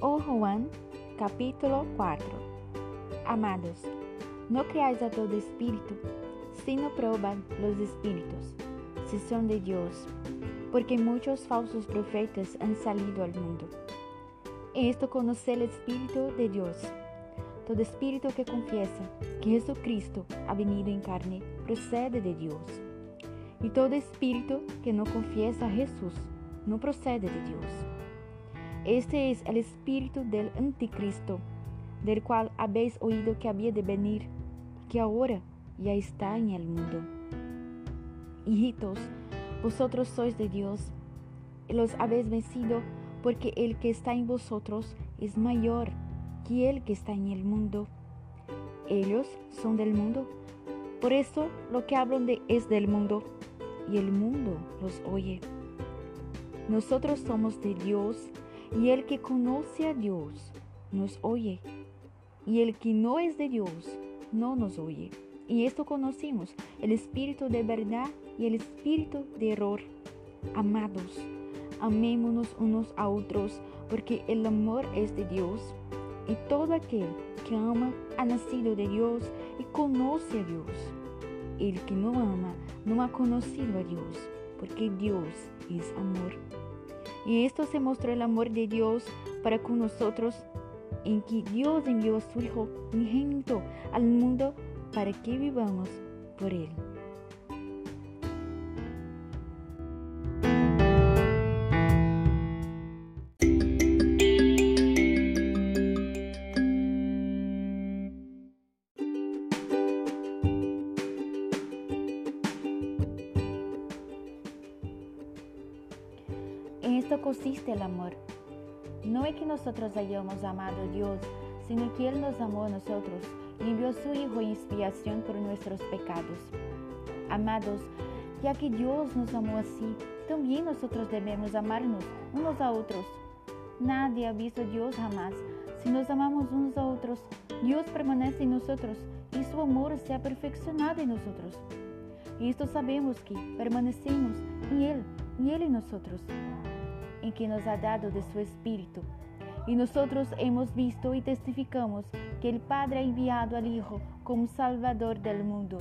Juan capítulo 4 Amados, no creáis a todo espíritu, sino probad los espíritus, si son de Dios, porque muchos falsos profetas han salido al mundo. Esto conoce el Espíritu de Dios. Todo espíritu que confiesa que Jesucristo ha venido en carne procede de Dios. Y todo espíritu que no confiesa a Jesús no procede de Dios. Este es el espíritu del anticristo, del cual habéis oído que había de venir, que ahora ya está en el mundo. Hijitos, vosotros sois de Dios, y los habéis vencido, porque el que está en vosotros es mayor que el que está en el mundo. Ellos son del mundo, por eso lo que hablan de es del mundo, y el mundo los oye. Nosotros somos de Dios, y el que conoce a Dios nos oye, y el que no es de Dios no nos oye. Y esto conocimos, el espíritu de verdad y el espíritu de error. Amados, amémonos unos a otros, porque el amor es de Dios. Y todo aquel que ama ha nacido de Dios y conoce a Dios. El que no ama no ha conocido a Dios, porque Dios es amor. Y esto se mostró el amor de Dios para con nosotros, en que Dios envió a su Hijo unigénito al mundo para que vivamos por Él. Esto consiste el amor. No es que nosotros hayamos amado a Dios, sino que Él nos amó a nosotros y envió a su Hijo en expiación por nuestros pecados. Amados, ya que Dios nos amó así, también nosotros debemos amarnos unos a otros. Nadie ha visto a Dios jamás. Si nos amamos unos a otros, Dios permanece en nosotros y su amor se ha perfeccionado en nosotros. Y esto sabemos que permanecemos en Él y Él en nosotros, en que nos ha dado de su Espíritu. Y nosotros hemos visto y testificamos que el Padre ha enviado al Hijo como Salvador del mundo.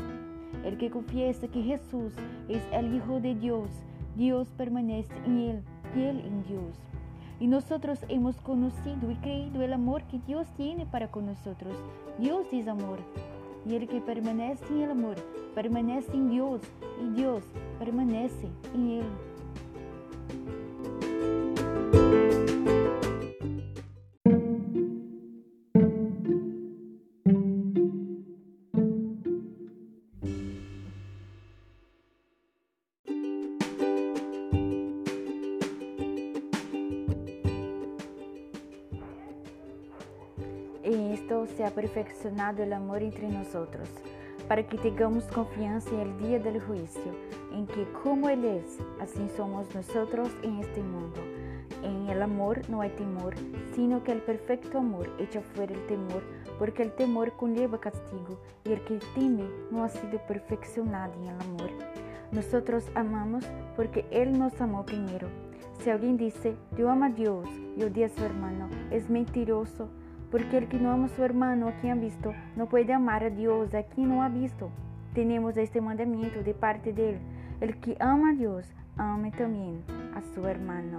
El que confiesa que Jesús es el Hijo de Dios, Dios permanece en Él y Él en Dios. Y nosotros hemos conocido y creído el amor que Dios tiene para con nosotros. Dios es amor. Y el que permanece en el amor, permanece en Dios y Dios permanece en Él. En esto se ha perfeccionado el amor entre nosotros, para que tengamos confianza en el día del juicio, en que como Él es, así somos nosotros en este mundo. En el amor no hay temor, sino que el perfecto amor echa fuera el temor, porque el temor conlleva castigo, y el que teme no ha sido perfeccionado en el amor. Nosotros amamos porque Él nos amó primero. Si alguien dice, yo amo a Dios y odia a su hermano, es mentiroso, porque el que no ama a su hermano a quien ha visto, no puede amar a Dios a quien no ha visto. Tenemos este mandamiento de parte de Él. El que ama a Dios, ame también a su hermano.